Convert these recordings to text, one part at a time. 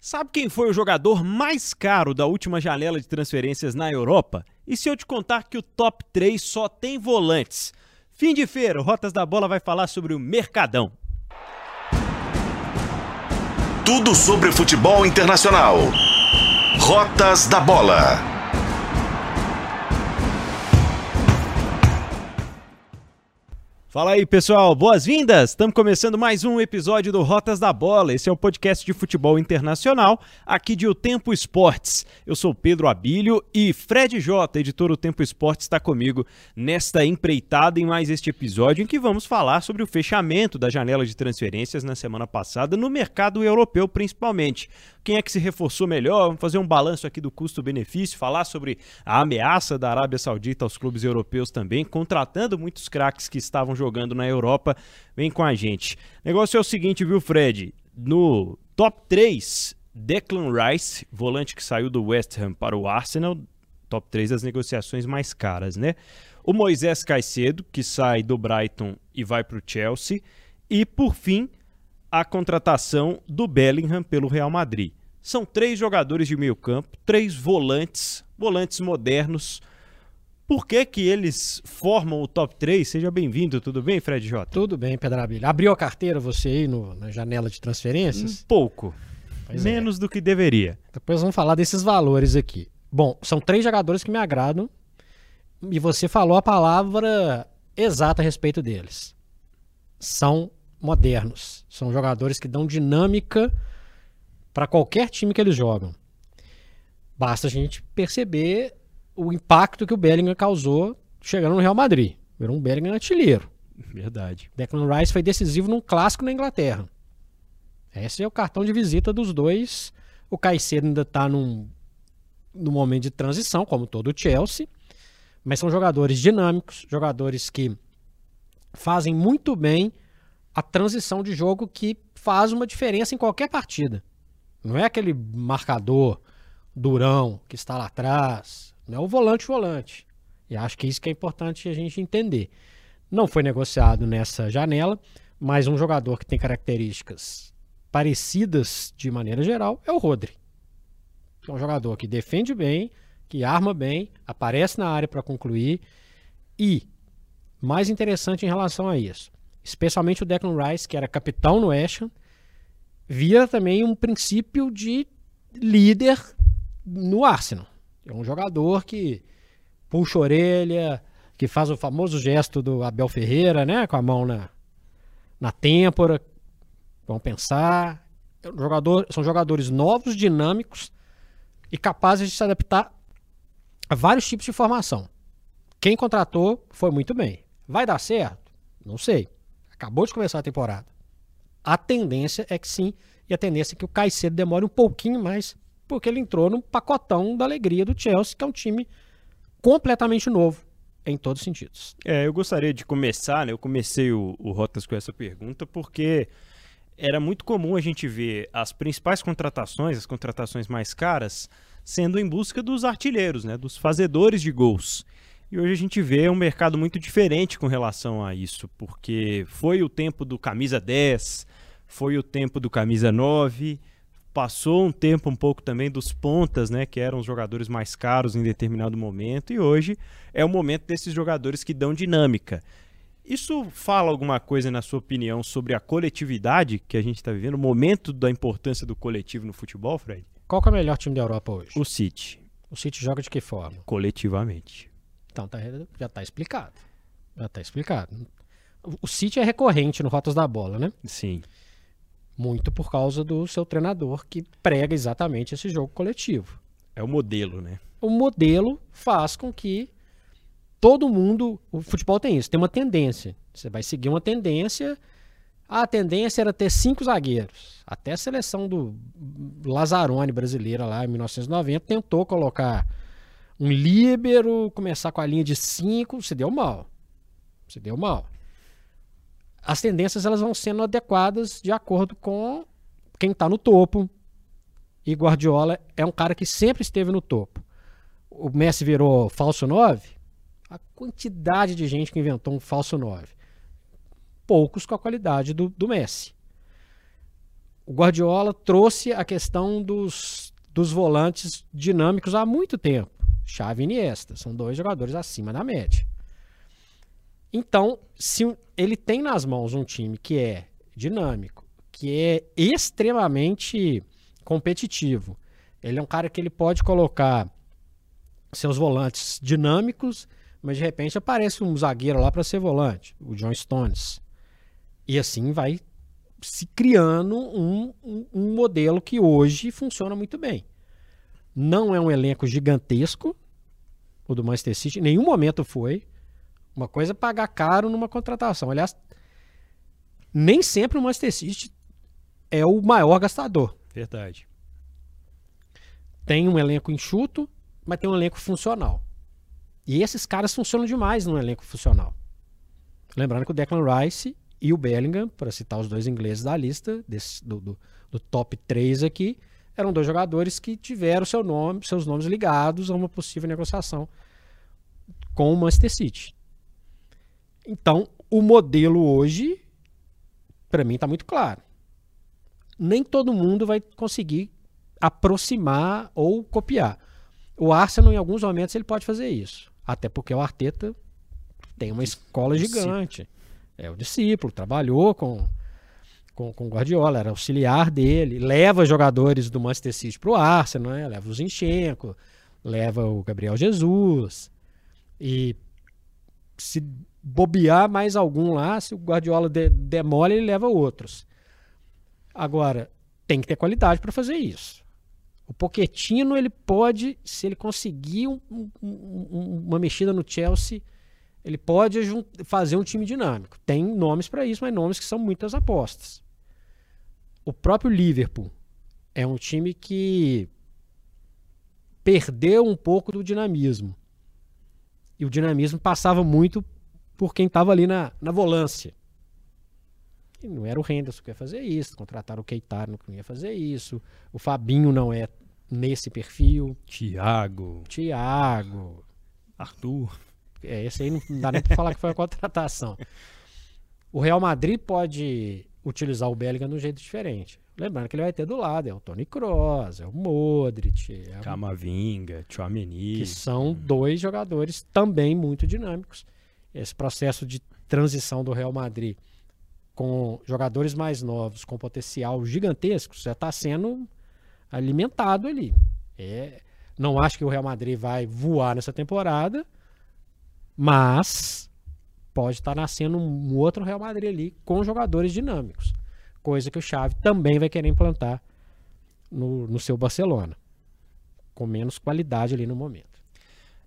Sabe quem foi o jogador mais caro da última janela de transferências na Europa? E se eu te contar que o top 3 só tem volantes? Fim de feira, Rotas da Bola vai falar sobre o Mercadão. Tudo sobre futebol internacional. Rotas da Bola. Fala aí, pessoal, boas-vindas! Estamos começando mais um episódio do Rotas da Bola. Esse é o podcast de futebol internacional aqui de O Tempo Esportes. Eu sou Pedro Abílio e Fred Jota, editor do Tempo Esportes, está comigo nesta empreitada em mais este episódio em que vamos falar sobre o fechamento da janela de transferências na semana passada no mercado europeu, principalmente quem é que se reforçou melhor, vamos fazer um balanço aqui do custo-benefício, falar sobre a ameaça da Arábia Saudita aos clubes europeus também, contratando muitos craques que estavam jogando na Europa. Vem com a gente. O negócio é o seguinte, viu, Fred? No top 3, Declan Rice, volante que saiu do West Ham para o Arsenal, top 3 das negociações mais caras, né? O Moisés Caicedo, que sai do Brighton e vai para o Chelsea. E, por fim, a contratação do Bellingham pelo Real Madrid. São três jogadores de meio campo, três volantes, volantes modernos. Por que que eles formam o top 3? Seja bem-vindo, tudo bem, Fred Jota? Tudo bem, Pedrabilha. Abriu a carteira você aí no, na janela de transferências? Um pouco. Pois é. Menos é. do que deveria. Depois vamos falar desses valores aqui. Bom, são três jogadores que me agradam e você falou a palavra exata a respeito deles. São modernos. São jogadores que dão dinâmica para qualquer time que eles jogam. Basta a gente perceber o impacto que o Bellingham causou chegando no Real Madrid. Virou um Bellingham artilheiro. Verdade. Declan Rice foi decisivo num clássico na Inglaterra. Esse é o cartão de visita dos dois. O Caicedo ainda está num, num momento de transição, como todo o Chelsea. Mas são jogadores dinâmicos, jogadores que fazem muito bem a transição de jogo que faz uma diferença em qualquer partida. Não é aquele marcador durão que está lá atrás. Não é o volante-volante. E acho que isso que é importante a gente entender. Não foi negociado nessa janela, mas um jogador que tem características parecidas de maneira geral é o Rodri. É um jogador que defende bem, que arma bem, aparece na área para concluir e, mais interessante em relação a isso, especialmente o Declan Rice, que era capitão no Ham, via também um princípio de líder no Arsenal. É um jogador que puxa a orelha, que faz o famoso gesto do Abel Ferreira, né? Com a mão na, na têmpora. Vão pensar. É um jogador, são jogadores novos, dinâmicos e capazes de se adaptar a vários tipos de formação. Quem contratou foi muito bem. Vai dar certo? Não sei. Acabou de começar a temporada. A tendência é que sim, e a tendência é que o Caicedo demore um pouquinho mais, porque ele entrou no pacotão da alegria do Chelsea, que é um time completamente novo em todos os sentidos. É, eu gostaria de começar, né? Eu comecei o, o Rotas com essa pergunta porque era muito comum a gente ver as principais contratações, as contratações mais caras, sendo em busca dos artilheiros, né? Dos fazedores de gols. E hoje a gente vê um mercado muito diferente com relação a isso, porque foi o tempo do camisa 10, foi o tempo do camisa 9, passou um tempo um pouco também dos pontas, né, que eram os jogadores mais caros em determinado momento, e hoje é o momento desses jogadores que dão dinâmica. Isso fala alguma coisa, na sua opinião, sobre a coletividade que a gente está vivendo, o momento da importância do coletivo no futebol, Fred? Qual é o melhor time da Europa hoje? O City. O City joga de que forma? Coletivamente. Então tá, já está explicado. Já está explicado. O City é recorrente no Rotas da Bola, né? Sim. Muito por causa do seu treinador que prega exatamente esse jogo coletivo. É o modelo, né? O modelo faz com que todo mundo. O futebol tem isso, tem uma tendência. Você vai seguir uma tendência. A tendência era ter cinco zagueiros. Até a seleção do Lazzaroni brasileira lá em 1990 tentou colocar um líbero, começar com a linha de 5, se deu mal. Se deu mal. As tendências elas vão sendo adequadas de acordo com quem está no topo. E Guardiola é um cara que sempre esteve no topo. O Messi virou falso 9. A quantidade de gente que inventou um falso 9. Poucos com a qualidade do, do Messi. o Guardiola trouxe a questão dos, dos volantes dinâmicos há muito tempo. Xavi e Iniesta, são dois jogadores acima da média. Então, se ele tem nas mãos um time que é dinâmico, que é extremamente competitivo, ele é um cara que ele pode colocar seus volantes dinâmicos, mas de repente aparece um zagueiro lá para ser volante, o John Stones. E assim vai se criando um, um, um, modelo que hoje funciona muito bem. Não é um elenco gigantesco, o do Manchester City, em nenhum momento foi. Uma coisa é pagar caro numa contratação. Aliás, nem sempre o Manchester City é o maior gastador. Verdade. Tem um elenco enxuto, mas tem um elenco funcional. E esses caras funcionam demais no elenco funcional. Lembrando que o Declan Rice e o Bellingham, para citar os dois ingleses da lista, desse, do, do, do, top 3 aqui, eram dois jogadores que tiveram seu nome, seus nomes ligados a uma possível negociação com o Manchester City. Então, o modelo hoje, para mim, está muito claro. Nem todo mundo vai conseguir aproximar ou copiar. O Arsenal, em alguns momentos, ele pode fazer isso. Até porque o Arteta tem uma escola gigante é o discípulo, trabalhou com, com, com Guardiola, era auxiliar dele, leva jogadores do Manchester City para o Arsenal, né? leva o Zinchenko, leva o Gabriel Jesus. E se bobear mais algum lá, se o Guardiola de, demole, ele leva outros. Agora, tem que ter qualidade para fazer isso. O Poquetino, ele pode, se ele conseguir um, um, uma mexida no Chelsea ele pode fazer um time dinâmico. Tem nomes para isso, mas nomes que são muitas apostas. O próprio Liverpool é um time que perdeu um pouco do dinamismo. E o dinamismo passava muito por quem estava ali na, na volância. E não era o Henderson que ia fazer isso, contrataram o Keita não ia fazer isso, o Fabinho não é nesse perfil. Thiago. Thiago. Arthur. É, esse aí não dá nem para falar que foi a contratação. O Real Madrid pode utilizar o Bellingham de um jeito diferente. Lembrando que ele vai ter do lado, é o Tony Kroos, é o Modric, é o... Camavinga, Chouameni. Que são dois jogadores também muito dinâmicos. Esse processo de transição do Real Madrid com jogadores mais novos, com potencial gigantesco, já está sendo alimentado ali. É, não acho que o Real Madrid vai voar nessa temporada, mas pode estar tá nascendo um outro Real Madrid ali com jogadores dinâmicos. Coisa que o Xavi também vai querer implantar no, no seu Barcelona. Com menos qualidade ali no momento.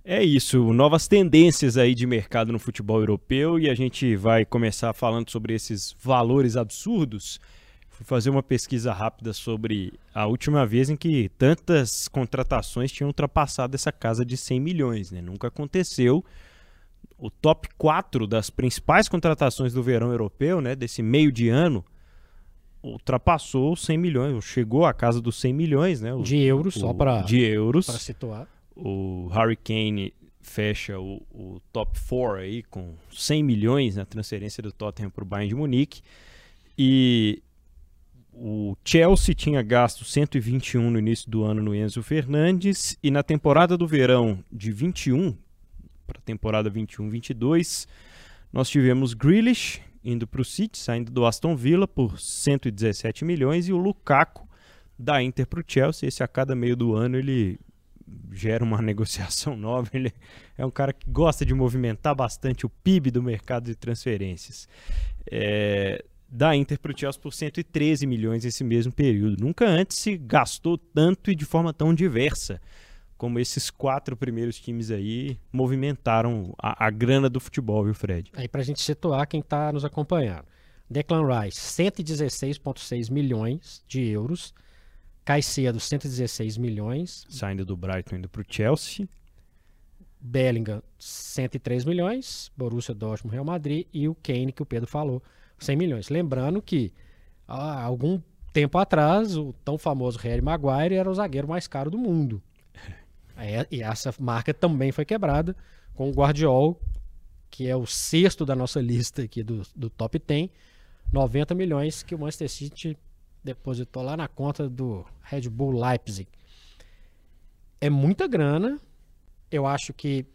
É isso, novas tendências aí de mercado no futebol europeu e a gente vai começar falando sobre esses valores absurdos. Fui fazer uma pesquisa rápida sobre a última vez em que tantas contratações tinham ultrapassado essa casa de 100 milhões, né? Nunca aconteceu o top 4 das principais contratações do verão europeu, né, desse meio de ano, ultrapassou 100 milhões, chegou à casa dos 100 milhões, né? O, de euros, o, só para de euros. Para situar. O Harry Kane fecha o, o, top 4 aí com 100 milhões na transferência do Tottenham para o Bayern de Munique. E o Chelsea tinha gasto 121 no início do ano no Enzo Fernandes e na temporada do verão de 21 para a temporada 21-22. Nós tivemos Grealish indo para o City, saindo do Aston Villa por 117 milhões e o Lukaku da Inter para o Chelsea. Esse a cada meio do ano ele gera uma negociação nova. Ele é um cara que gosta de movimentar bastante o PIB do mercado de transferências. É, da Inter para o Chelsea por 113 milhões nesse mesmo período. Nunca antes se gastou tanto e de forma tão diversa como esses quatro primeiros times aí movimentaram a, a grana do futebol, viu, Fred? Aí para a gente situar quem está nos acompanhando. Declan Rice, 116,6 milhões de euros. Caicedo, 116 milhões. Saindo do Brighton indo para o Chelsea. Bellingham, 103 milhões. Borussia Dortmund, Real Madrid. E o Kane, que o Pedro falou, 100 milhões. Lembrando que há algum tempo atrás, o tão famoso Harry Maguire era o zagueiro mais caro do mundo. É, e essa marca também foi quebrada com o Guardiol, que é o sexto da nossa lista aqui do, do top 10, 90 milhões que o Manchester City depositou lá na conta do Red Bull Leipzig. É muita grana. Eu acho que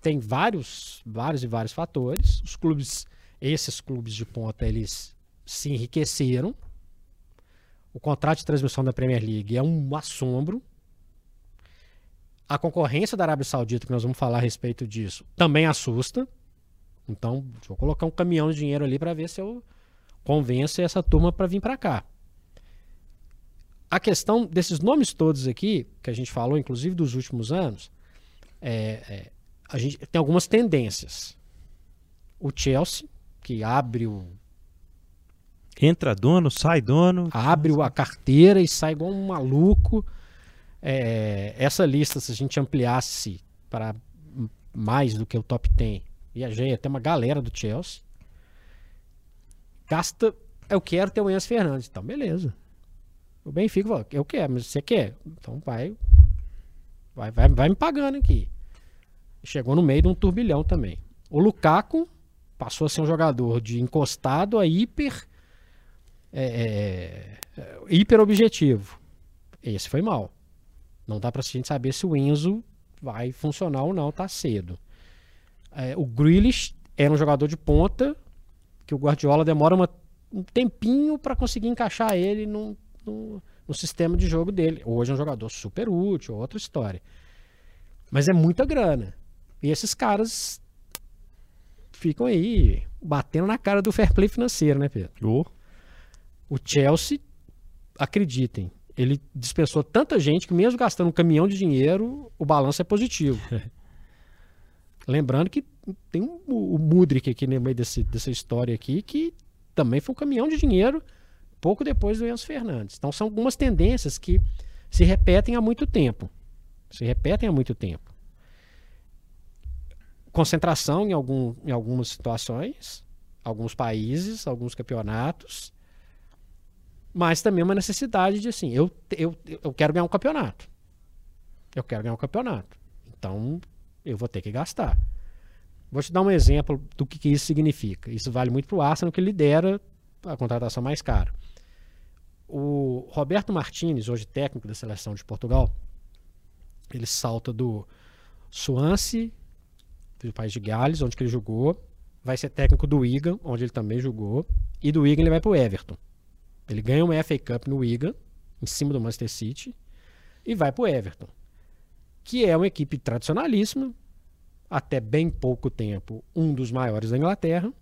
tem vários, vários e vários fatores. Os clubes, esses clubes de ponta, eles se enriqueceram. O contrato de transmissão da Premier League é um assombro. A concorrência da Arábia Saudita, que nós vamos falar a respeito disso, também assusta. Então, vou colocar um caminhão de dinheiro ali para ver se eu convenço essa turma para vir para cá. A questão desses nomes todos aqui, que a gente falou, inclusive dos últimos anos, é, é, a gente tem algumas tendências. O Chelsea, que abre o. Entra dono, sai dono. Abre a carteira e sai igual um maluco. É, essa lista, se a gente ampliasse para mais do que o top 10, viajei até uma galera do Chelsea. Gasta. Eu quero ter o Enzo Fernandes. Então, beleza. O Benfica falou, eu quero, mas você quer? Então vai, vai, vai, vai me pagando aqui. Chegou no meio de um turbilhão também. O Lukaku passou a ser um jogador de encostado a hiper é, é, hiper objetivo. Esse foi mal. Não dá pra gente saber se o Enzo vai funcionar ou não, tá cedo. É, o Grealish era um jogador de ponta que o Guardiola demora uma, um tempinho para conseguir encaixar ele no, no, no, sistema de jogo dele. Hoje é um jogador super útil, outra história. Mas é muita grana. E esses caras ficam aí batendo na cara do fair play financeiro, né, Pedro? Oh. O Chelsea, acreditem, ele dispensou tanta gente que mesmo gastando um caminhão de dinheiro, o balanço é positivo. Lembrando que tem um, o Mudrik aqui no meio desse, dessa história aqui, que também foi um caminhão de dinheiro pouco depois do Enzo Fernandes. Então são algumas tendências que se repetem há muito tempo. Se repetem há muito tempo. Concentração em, algum, em algumas situações, alguns países, alguns campeonatos, mas também uma necessidade de assim, eu, eu, eu quero ganhar um campeonato. Eu quero ganhar um campeonato. Então eu vou ter que gastar. Vou te dar um exemplo do que, que isso significa. Isso vale muito para o Arsenal, que lidera a contratação mais cara. O Roberto Martinez, hoje técnico da seleção de Portugal, ele salta do Swansea, do país de Gales, onde ele jogou, vai ser técnico do Wigan, onde ele também jogou, e do Wigan ele vai para o Everton. Ele ganha uma FA Cup no Wigan, em cima do Manchester City, e vai para o Everton que é uma equipe tradicionalíssima, até bem pouco tempo, um dos maiores da Inglaterra.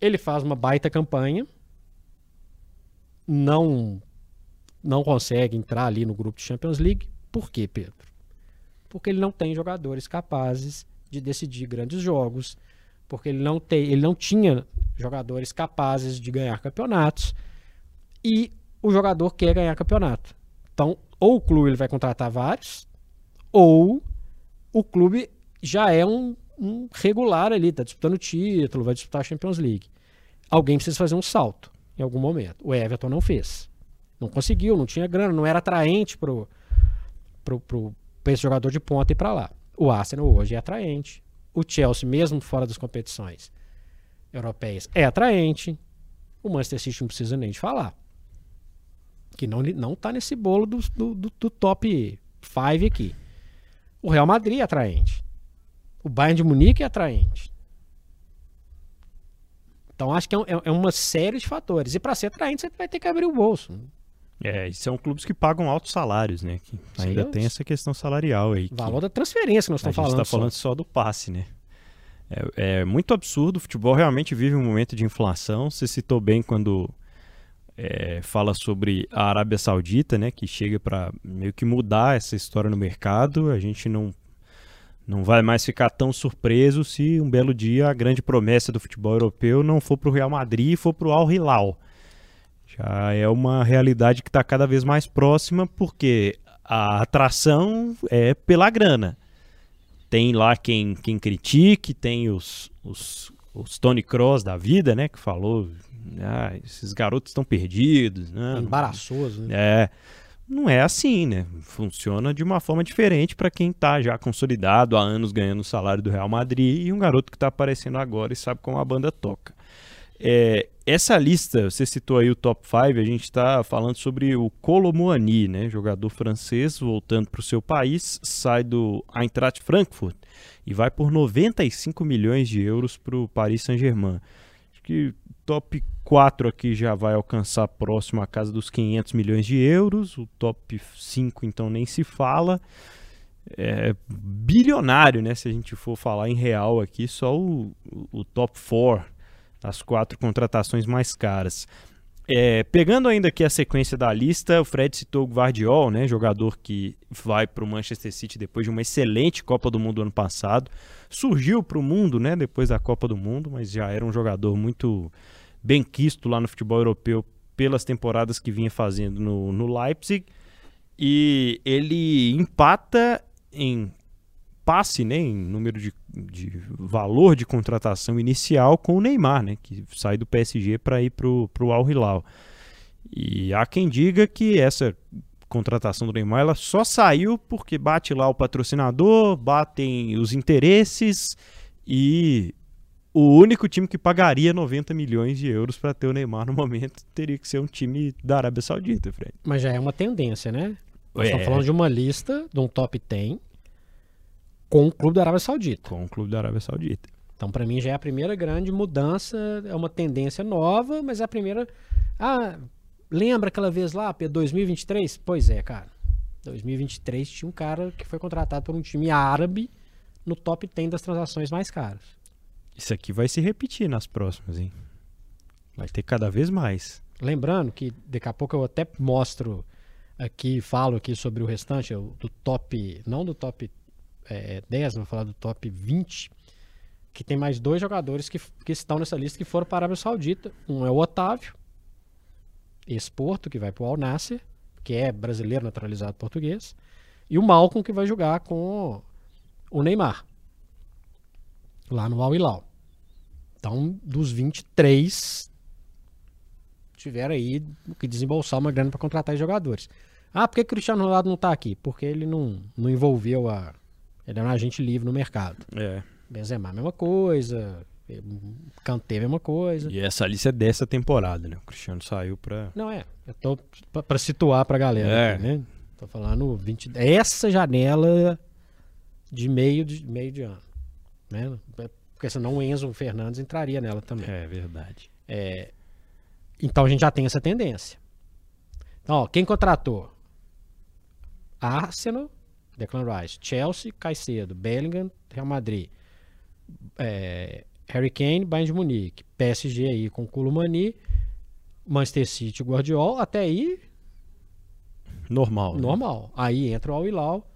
Ele faz uma baita campanha, não não consegue entrar ali no grupo de Champions League. Por quê, Pedro? Porque ele não tem jogadores capazes de decidir grandes jogos, porque ele não tem, ele não tinha jogadores capazes de ganhar campeonatos e o jogador quer ganhar campeonato. Então, ou o clube ele vai contratar vários, ou o clube já é um, um regular ali, está disputando título, vai disputar a Champions League. Alguém precisa fazer um salto em algum momento. O Everton não fez. Não conseguiu, não tinha grana, não era atraente pro, pro, pro, esse jogador de ponta ir para lá. O Arsenal hoje é atraente. O Chelsea, mesmo fora das competições europeias, é atraente. O Manchester City não precisa nem de falar. Que não, não tá nesse bolo do, do, do top 5 aqui. O Real Madrid é atraente. O Bayern de Munique é atraente. Então acho que é, é, é uma série de fatores. E para ser atraente, você vai ter que abrir o bolso. É, e são clubes que pagam altos salários, né? Que ainda tem essa questão salarial aí. Valor da transferência que nós estamos falando. A gente está falando só do passe, né? É, é, muito absurdo. O futebol realmente vive um momento de inflação. Você citou bem quando é, fala sobre a Arábia Saudita, né, que chega para meio que mudar essa história no mercado. A gente não não vai mais ficar tão surpreso se um belo dia a grande promessa do futebol europeu não for para o Real Madrid e for para o Al Hilal. Já é uma realidade que está cada vez mais próxima, porque a atração é pela grana. Tem lá quem, quem critique, tem os, os, os Tony Cross da vida, né, que falou ah, esses garotos estão perdidos. Né? Embaraçoso, né? É. Não é assim, né? Funciona de uma forma diferente para quem está já consolidado há anos ganhando o salário do Real Madrid e um garoto que está aparecendo agora e sabe como a banda toca. É, essa lista, você citou aí o top 5, a gente está falando sobre o Colomboani, né? Jogador francês voltando para o seu país, sai do Eintracht Frankfurt e vai por 95 milhões de euros para o Paris Saint-Germain. Acho que top 4 aqui já vai alcançar próximo a casa dos 500 milhões de euros, o top 5 então nem se fala. É bilionário, né? Se a gente for falar em real aqui, só o, o top 4 as quatro contratações mais caras. É, pegando ainda aqui a sequência da lista, o Fred citou o Guardiol, né, jogador que vai para o Manchester City depois de uma excelente Copa do Mundo ano passado. Surgiu para o mundo né, depois da Copa do Mundo, mas já era um jogador muito bem quisto lá no futebol europeu pelas temporadas que vinha fazendo no, no Leipzig. E ele empata em passe, né, em número de, de valor de contratação inicial com o Neymar, né, que sai do PSG para ir para o Al Hilal. E há quem diga que essa contratação do Neymar ela só saiu porque bate lá o patrocinador, batem os interesses e o único time que pagaria 90 milhões de euros para ter o Neymar no momento teria que ser um time da Arábia Saudita, Fred. Mas já é uma tendência, né? Nós é. estamos falando de uma lista, de um top 10 com o clube da Arábia Saudita. Com o clube da Arábia Saudita. Então, para mim, já é a primeira grande mudança, é uma tendência nova, mas é a primeira. Ah, lembra aquela vez lá, 2023? Pois é, cara. 2023 tinha um cara que foi contratado por um time árabe no top 10 das transações mais caras. Isso aqui vai se repetir nas próximas, hein? Vai ter cada vez mais. Lembrando que daqui a pouco eu até mostro aqui, falo aqui sobre o restante do top, não do top é, 10, vou falar do top 20, que tem mais dois jogadores que, que estão nessa lista que foram para a Arábia Saudita. Um é o Otávio, ex-Porto, que vai para o Al Nasser, que é brasileiro naturalizado português, e o Malcolm, que vai jogar com o Neymar, lá no Al Hilal. Então, dos 23, tiveram aí que desembolsar uma grana para contratar jogadores. Ah, por que Cristiano Ronaldo não está aqui? Porque ele não, não envolveu a, ele é um agente livre no mercado. É. Benzema, a mesma coisa. Kanté, a mesma coisa. E essa lista é dessa temporada, né? O Cristiano saiu pra. Não, é. Eu tô pra, pra situar pra galera é. aqui, né? Tô falando 20. Essa janela de meio de, meio de ano. Né? Porque senão o Enzo Fernandes entraria nela também. É verdade. É, então a gente já tem essa tendência. Então, ó, quem contratou? Arsenal Declan Rice. Chelsea, Caicedo. Bellingham, Real Madrid. É, Harry Kane, Bayern de Munique. PSG aí com Kulumani. Manchester City, Guardiola. Até aí... Normal. Né? Normal. Né? Aí entra o Al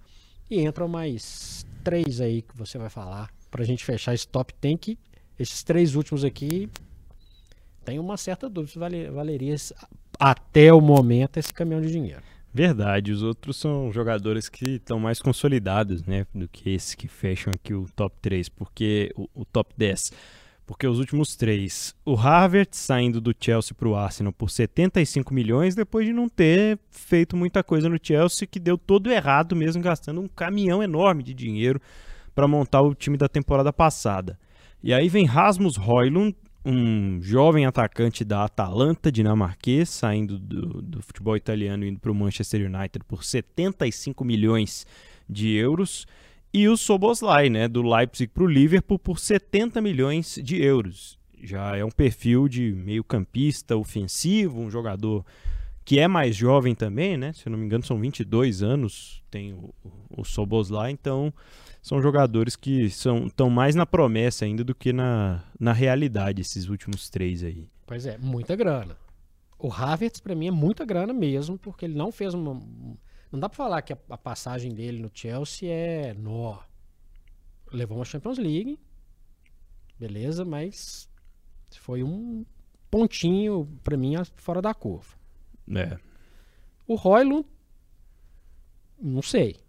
e entram mais três aí que você vai falar pra gente fechar esse top 10 que esses três últimos aqui tem uma certa dúvida se valeria até o momento esse caminhão de dinheiro. Verdade, os outros são jogadores que estão mais consolidados, né, do que esses que fecham aqui o top 3, porque o, o top 10. Porque os últimos três, o Harvard saindo do Chelsea para o Arsenal por 75 milhões, depois de não ter feito muita coisa no Chelsea, que deu todo errado mesmo, gastando um caminhão enorme de dinheiro para montar o time da temporada passada. E aí vem Rasmus Højlund, um jovem atacante da Atalanta dinamarquês, saindo do, do futebol italiano e indo para o Manchester United por 75 milhões de euros. E o Soboslai, né, do Leipzig para o Liverpool por 70 milhões de euros. Já é um perfil de meio campista ofensivo, um jogador que é mais jovem também, né? Se eu não me engano, são 22 anos, tem o, o Soboslai, então são jogadores que são estão mais na promessa ainda do que na, na realidade, esses últimos três aí. Pois é, muita grana. O Havertz, para mim, é muita grana mesmo, porque ele não fez uma. Não dá para falar que a, a, passagem dele no Chelsea é. Nó. Levou uma Champions League. Beleza, mas foi um pontinho, para mim, fora da curva. É. O Roylund, não sei.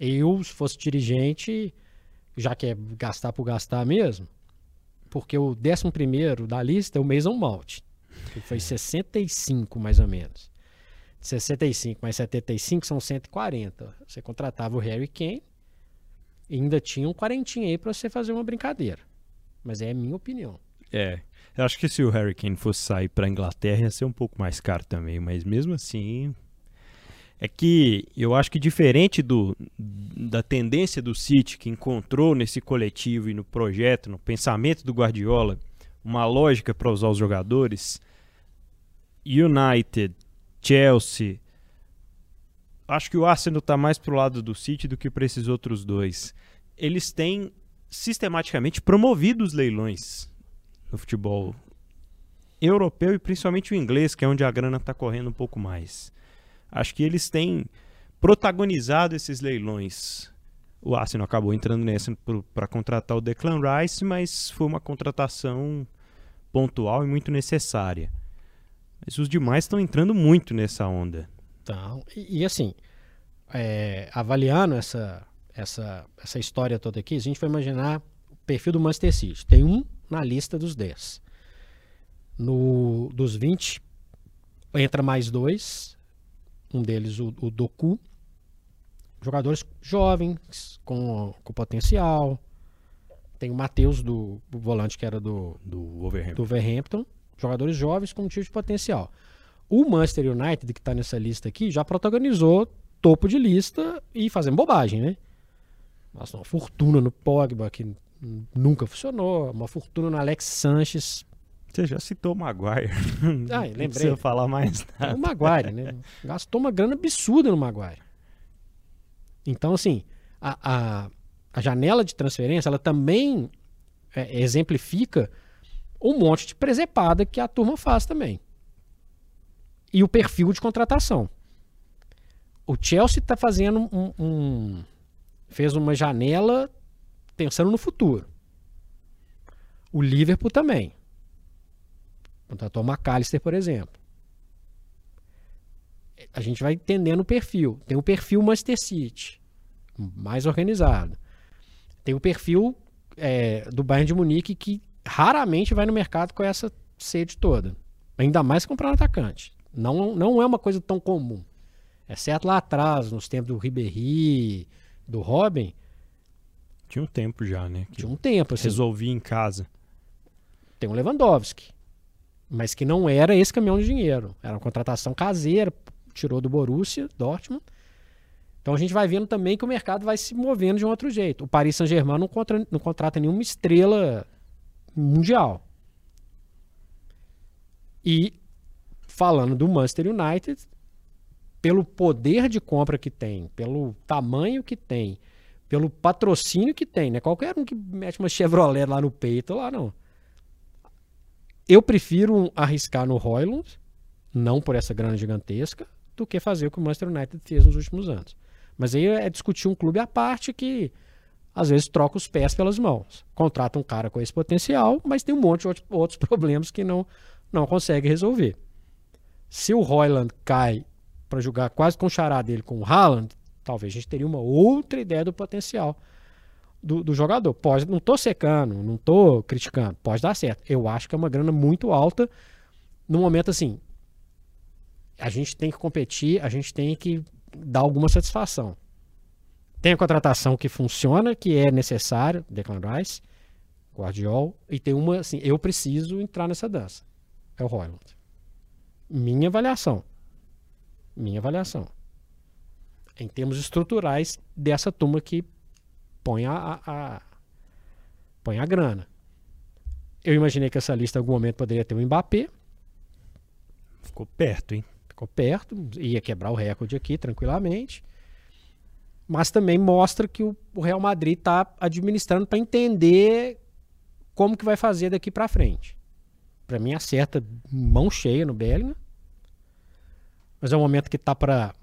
Eu, se fosse dirigente, já que é gastar por gastar mesmo, porque o 11 da lista é o Mason Malt, que foi 65 mais ou menos. 65 mais 75 são 140. Você contratava o Harry Kane e ainda tinha um quarentinho aí para você fazer uma brincadeira. Mas é a minha opinião. É. Eu acho que se o Harry Kane fosse sair para Inglaterra ia ser um pouco mais caro também, mas mesmo assim é que eu acho que diferente do, da tendência do City que encontrou nesse coletivo e no projeto, no pensamento do Guardiola, uma lógica para usar os jogadores, United, Chelsea, acho que o Arsenal está mais pro lado do City do que para esses outros dois. Eles têm sistematicamente promovido os leilões no futebol europeu e principalmente o inglês, que é onde a grana está correndo um pouco mais. Acho que eles têm protagonizado esses leilões. O Arsenal acabou entrando nessa para contratar o Declan Rice, mas foi uma contratação pontual e muito necessária. Mas os demais estão entrando muito nessa onda. Então, e, e assim, é, avaliando essa, essa, essa história toda aqui, a gente vai imaginar o perfil do Manchester City. Tem um na lista dos 10. No, dos 20, entra mais dois. Um deles, o, o Doku. Jogadores jovens, com, com potencial. Tem o Matheus, do, do volante que era do, do Wolverhampton. do Wolverhampton. Jogadores jovens com um tipo de potencial. O Manchester United, que está nessa lista aqui, já protagonizou topo de lista e fazendo bobagem, né? Nossa, uma fortuna no Pogba, que nunca funcionou. Uma fortuna no Alex Sanches. Você já citou o Maguire. Ah, Não lembrei. precisa falar mais nada. O Maguire, né? Gastou uma grana absurda no Maguire. Então, assim, a, a, a janela de transferência, ela também é, exemplifica um monte de presepada que a turma faz também. E o perfil de contratação. O Chelsea está fazendo um, um- fez uma janela pensando no futuro. O Liverpool também. Contratou McAllister, por exemplo. A gente vai entendendo o perfil. Tem o perfil Manchester City, mais organizado. Tem o perfil é, do Bayern de Munique, que raramente vai no mercado com essa sede toda. Ainda mais comprar um atacante. Não, não é uma coisa tão comum. Exceto lá atrás, nos tempos do Ribéry, do Robin, Tinha um tempo já, né? Que de um tempo. Assim, resolvi em casa. tem o Lewandowski, mas que não era esse caminhão de dinheiro. Era uma contratação caseira, tirou do Borussia, Dortmund. Então a gente vai vendo também que o mercado vai se movendo de um outro jeito. O Paris Saint-Germain não, contra- não contrata nenhuma estrela mundial. E falando do Manchester United, pelo poder de compra que tem, pelo tamanho que tem, pelo patrocínio que tem, né? Qualquer um que mete uma Chevrolet lá no peito, lá não. Eu prefiro arriscar no Royland, não por essa grana gigantesca, do que fazer o que o Manchester United fez nos últimos anos. Mas aí é discutir um clube à parte que às vezes troca os pés pelas mãos. Contrata um cara com esse potencial, mas tem um monte de outros- problemas que não, não consegue resolver. Se o Royland cai para jogar quase com o xará dele com o Haaland, talvez a gente teria uma outra ideia do potencial do, do jogador. Pode, não tô secando, não tô criticando, pode dar certo. Eu acho que é uma grana muito alta no momento assim. A gente tem que competir, a gente tem que dar alguma satisfação. Tem a contratação que funciona, que é necessária, Declan Rice, Guardiol, e tem uma assim, eu preciso entrar nessa dança. É o Royland. Minha avaliação. Minha avaliação. Em termos estruturais dessa turma que põe a, a- a- põe a grana. Eu imaginei que essa lista em algum momento poderia ter o Mbappé, Ficou perto, hein? ficou perto, ia quebrar o recorde aqui tranquilamente. Mas também mostra que o, o Real Madrid está administrando para entender como que vai fazer daqui para frente. Para mim acerta mão cheia no Bellingham. Mas é um momento que tá para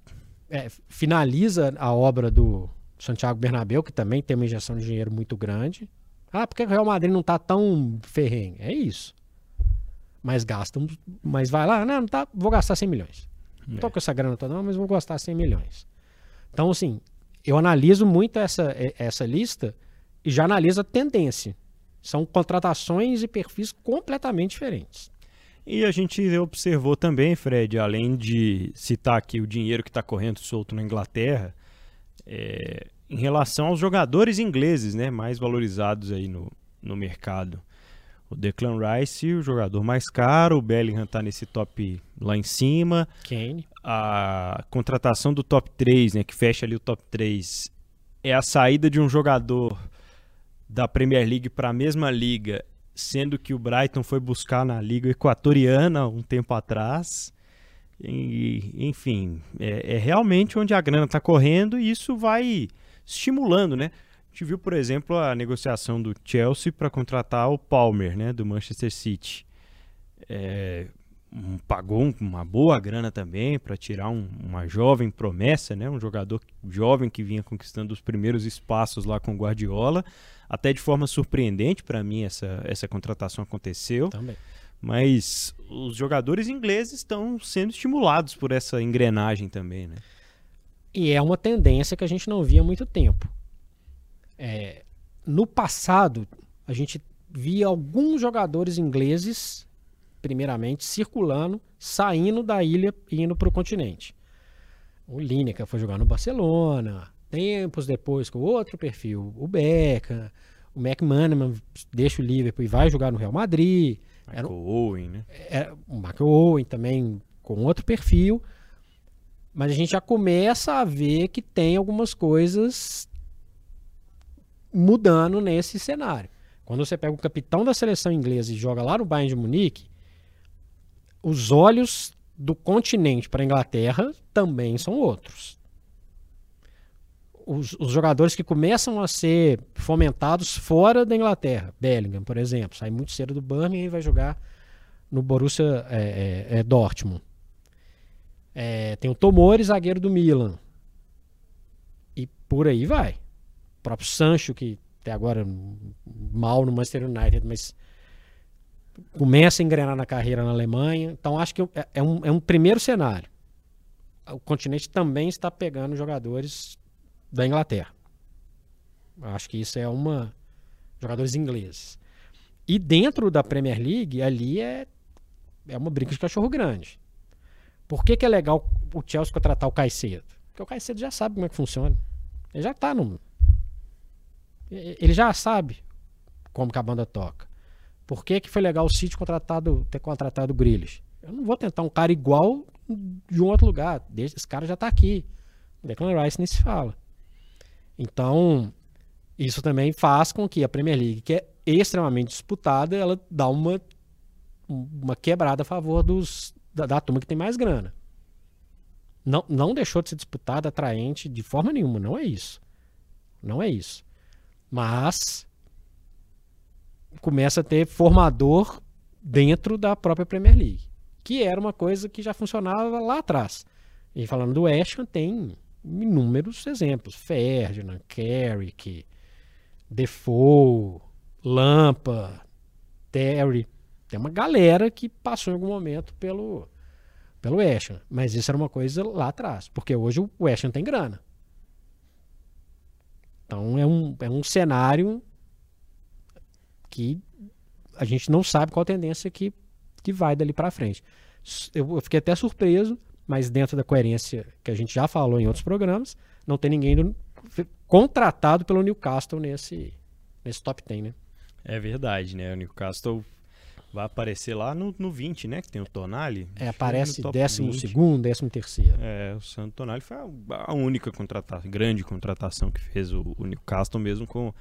finaliza a obra do Santiago Bernabéu, que também tem uma injeção de dinheiro muito grande. Ah, por que o Real Madrid não tá tão ferrenho? É isso. Mas gasta, mas vai lá, não, não tá, vou gastar 100 milhões. Não tô com essa grana toda, não, mas vou gastar 100 milhões. Então, assim, eu analiso muito essa, essa lista e já analiso a tendência. São contratações e perfis completamente diferentes. E a gente observou também, Fred, além de citar aqui o dinheiro que está correndo solto na Inglaterra, é, em relação aos jogadores ingleses, né, mais valorizados aí no, no mercado. O Declan Rice, o jogador mais caro, o Bellingham tá nesse top lá em cima. Kane. A contratação do top 3, né, que fecha ali o top 3, é a saída de um jogador da Premier League para a mesma liga, sendo que o Brighton foi buscar na liga equatoriana um tempo atrás. E, enfim, é, é realmente onde a grana está correndo e isso vai estimulando, né? gente viu, por exemplo, a negociação do Chelsea para contratar o Palmer, né, do Manchester City. É, um, pagou um, uma boa grana também para tirar um, uma jovem promessa, né, um jogador jovem que vinha conquistando os primeiros espaços lá com o Guardiola. Até de forma surpreendente para mim essa, essa contratação aconteceu. Também. Mas os jogadores ingleses estão sendo estimulados por essa engrenagem também, né? E é uma tendência que a gente não via há muito tempo. É, no passado, a gente via alguns jogadores ingleses, primeiramente, circulando, saindo da ilha e indo para o continente. O Lineker foi jogar no Barcelona, tempos depois com outro perfil, o Beckham, o McManaman deixa o Liverpool e vai jogar no Real Madrid. Michael Era, Owen, né? Era, o Michael Owen também com outro perfil. Mas a gente já começa a ver que tem algumas coisas mudando nesse cenário. Quando você pega o capitão da seleção inglesa e joga lá no Bayern de Munique, os olhos do continente para a Inglaterra também são outros. Os, os, jogadores que começam a ser fomentados fora da Inglaterra, Bellingham, por exemplo, sai muito cedo do Birmingham e vai jogar no Borussia é, é, é Dortmund. É, tem o Tomori, zagueiro do Milan. E por aí vai próprio Sancho, que até agora mal no Manchester United, mas começa a engrenar na carreira na Alemanha. Então acho que é, é um, é um primeiro cenário. O continente também está pegando jogadores da Inglaterra. Acho que isso é uma. Jogadores ingleses. E dentro da Premier League, ali é, é uma briga de cachorro grande. Por que, que é legal o Chelsea contratar o Caicedo? Porque o Caicedo já sabe como é que funciona. Ele já está no, ele já sabe como que a banda toca. Por que, que foi legal o City contratado, ter contratado o Grealish? Eu não vou tentar um cara igual de um outro lugar. Esse cara já está aqui. Declan Rice nem se fala. Então, isso também faz com que a Premier League, que é extremamente disputada, ela dá uma, uma quebrada a favor dos, da, da turma que tem mais grana. Não, não deixou de ser disputada, atraente de forma nenhuma. Não é isso. Não é isso. Mas começa a ter formador dentro da própria Premier League, que era uma coisa que já funcionava lá atrás. E falando do West Ham, tem inúmeros exemplos: Ferdinand, Carrick, Defoe, Lampa, Terry. Tem uma galera que passou em algum momento pelo, pelo Ham. Mas isso era uma coisa lá atrás, porque hoje o Ham tem grana. Então é um, é um cenário que a gente não sabe qual a tendência que, que vai dali para frente. Eu, eu, fiquei até surpreso, mas dentro da coerência que a gente já falou em outros programas, não tem ninguém contratado pelo Newcastle nesse, nesse top 10, né? É verdade, né? O Newcastle vai aparecer lá no, no 20, né? Que tem o Tonali. É, aparece décimo 20. segundo, décimo terceiro. É, o Santo Tonali foi a, a única contratação, grande contratação que fez o, o Newcastle, mesmo com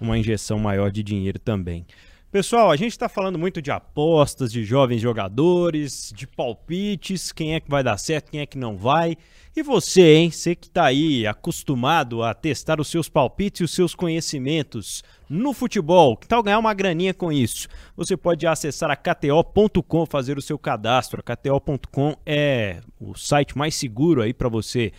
uma injeção maior de dinheiro também. Pessoal, a gente está falando muito de apostas, de jovens jogadores, de palpites, quem é que vai dar certo, quem é que não vai. E você, hein? Você que está aí acostumado a testar os seus palpites e os seus conhecimentos no futebol, que tal ganhar uma graninha com isso? Você pode acessar a KTO.com, fazer o seu cadastro. A KTO.com é o site mais seguro aí para você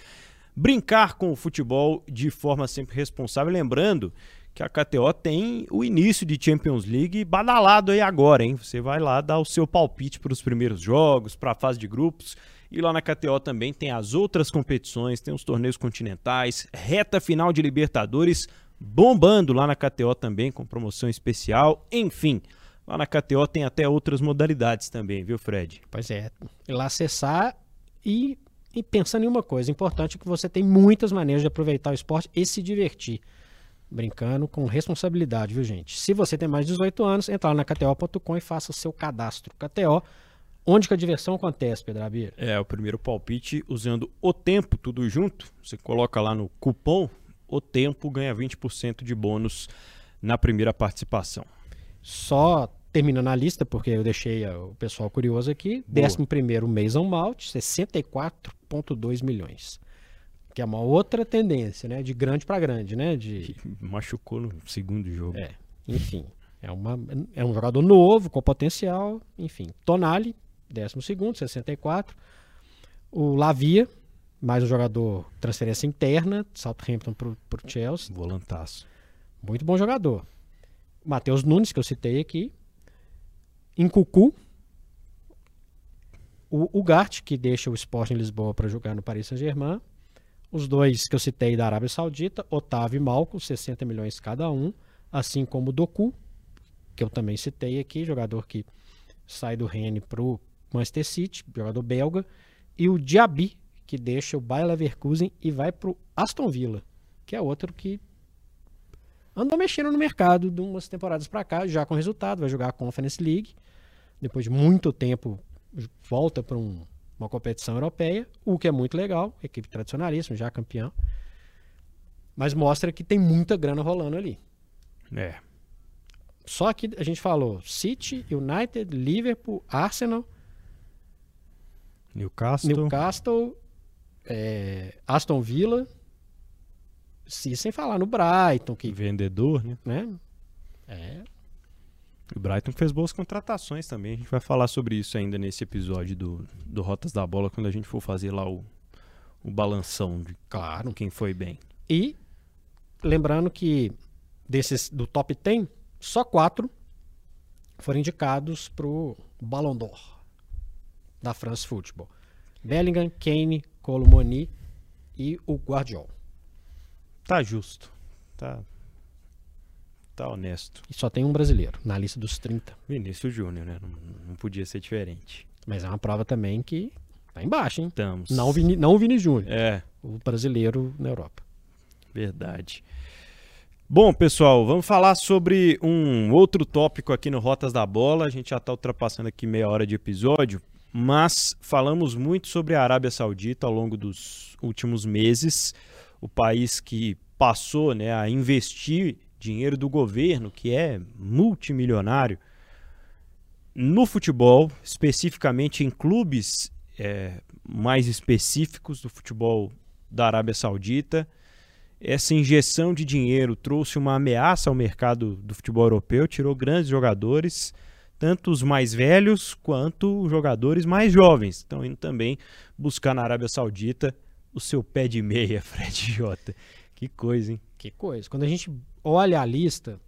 brincar com o futebol de forma sempre responsável. Lembrando que a KTO tem o início de Champions League badalado aí agora, hein? Você vai lá dar o seu palpite para os primeiros jogos, para a fase de grupos. E lá na KTO também tem as outras competições, tem os torneios continentais, reta final de Libertadores bombando lá na KTO também, com promoção especial. Enfim, lá na KTO tem até outras modalidades também, viu, Fred? Pois é, ir lá acessar e, e pensando em uma coisa importante, que você tem muitas maneiras de aproveitar o esporte e se divertir. Brincando com responsabilidade, viu, gente? Se você tem mais de 18 anos, entra lá na KTO.com e faça seu cadastro. KTO, onde que a diversão acontece, Pedro Abir? É, o primeiro palpite usando o tempo, tudo junto. Você coloca lá no cupom, o tempo ganha 20% de bônus na primeira participação. Só terminando a lista, porque eu deixei o pessoal curioso aqui. Boa. 11º Mason Malt, 64,2 milhões. Que é uma outra tendência, né? De grande para grande, né? De, Machucou no segundo jogo. é, enfim, é, uma, é um jogador novo, com potencial, enfim. Tonali, 12º, 64. O Lavia, mais um jogador transferência interna, Southampton pro, pro Chelsea. Volantaço. Muito bom jogador. Matheus Nunes, que eu citei aqui. Incucu. O Ugarte, que deixa o Sporting Lisboa para jogar no Paris Saint-Germain. Os dois que eu citei da Arábia Saudita, Otávio e Malco, 60 milhões cada um. Assim como Doku, que eu também citei aqui, jogador que sai do Rennes para o Manchester City, jogador belga. E o Diaby, que deixa o Bayer Leverkusen e vai para o Aston Villa, que é outro que andou mexendo no mercado de umas temporadas para cá, já com resultado, vai jogar a Conference League. Depois de muito tempo, volta para um- uma competição europeia, o que é muito legal, equipe tradicionalíssima, já campeão. Mas mostra que tem muita grana rolando ali. É. Só que a gente falou City, United, Liverpool, Arsenal, Newcastle. Newcastle, é, Aston Villa, se sem falar no Brighton, que, Vendedor, né? né? É, O Brighton fez boas contratações também. A gente vai falar sobre isso ainda nesse episódio do, do Rotas da Bola, quando a gente for fazer lá o, o balanção de claro. quem foi bem. E lembrando que desses do top 10, só quatro foram indicados para o Ballon d'Or da France Football. Bellingham, Kane, Colomoni e o Guardiol. Tá justo. Tá. Tá honesto. E só tem um brasileiro na lista dos 30. Vinícius Júnior, né? Não, não podia ser diferente. Mas é uma prova também que tá embaixo, hein? Estamos. Não o Vini, não o Vini Júnior, É, o brasileiro na Europa. verdade. Bom, pessoal, vamos falar sobre um outro tópico aqui no Rotas da Bola. A gente já está ultrapassando aqui meia hora de episódio, mas falamos muito sobre a Arábia Saudita ao longo dos últimos meses. O país que passou né, a investir dinheiro do governo, que é multimilionário, no futebol, especificamente em clubes é, mais específicos do futebol da Arábia Saudita. Essa injeção de dinheiro trouxe uma ameaça ao mercado do futebol europeu, tirou grandes jogadores, tanto os mais velhos quanto jogadores mais jovens. Estão indo também buscar na Arábia Saudita o seu pé de meia, Fred Jota. Que coisa, hein? Que coisa. Quando a gente olha a lista,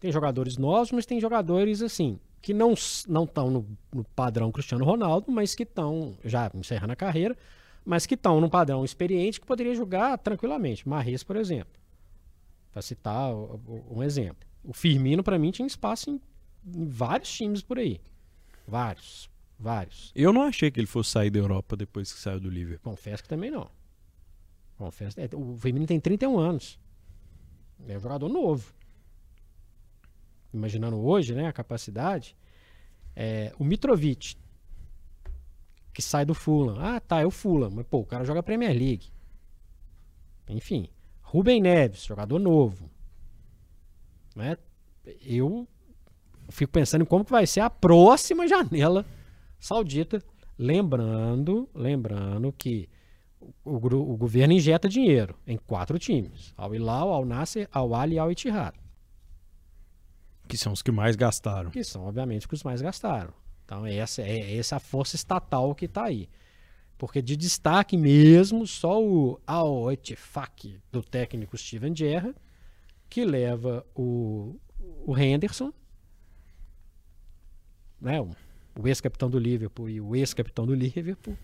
tem jogadores novos, mas tem jogadores assim, que não não estão no, no padrão Cristiano Ronaldo, mas que estão já encerrando a carreira, mas que estão num padrão experiente que poderia jogar tranquilamente. Marres, por exemplo. Para citar um exemplo. O Firmino, para mim, tinha espaço em, em vários times por aí. Vários. Vários. Eu não achei que ele fosse sair da Europa depois que saiu do Liverpool. Confesso que também não. Confesso. é, o Firmino tem 31 anos. É um jogador novo. Imaginando hoje, né, a capacidade. É, o Mitrovic, que sai do Fulham. Ah, tá, é o Fulham. Mas, pô, o cara joga Premier League. Enfim. Rubem Neves, jogador novo. Né? Eu fico pensando em como que vai ser a próxima janela saudita. Lembrando, lembrando que o, o governo injeta dinheiro em quatro times: Al Hilal, Al Nasser, Al Ali e Al Ittihad, Que são os que mais gastaram. que são obviamente os que mais gastaram. Então essa é essa a força estatal que está aí. Porque de destaque mesmo só o Al Ettifaq do técnico Steven Gerrard, que leva o, o Henderson, né, o, o ex-capitão do Liverpool e o ex-capitão do Liverpool,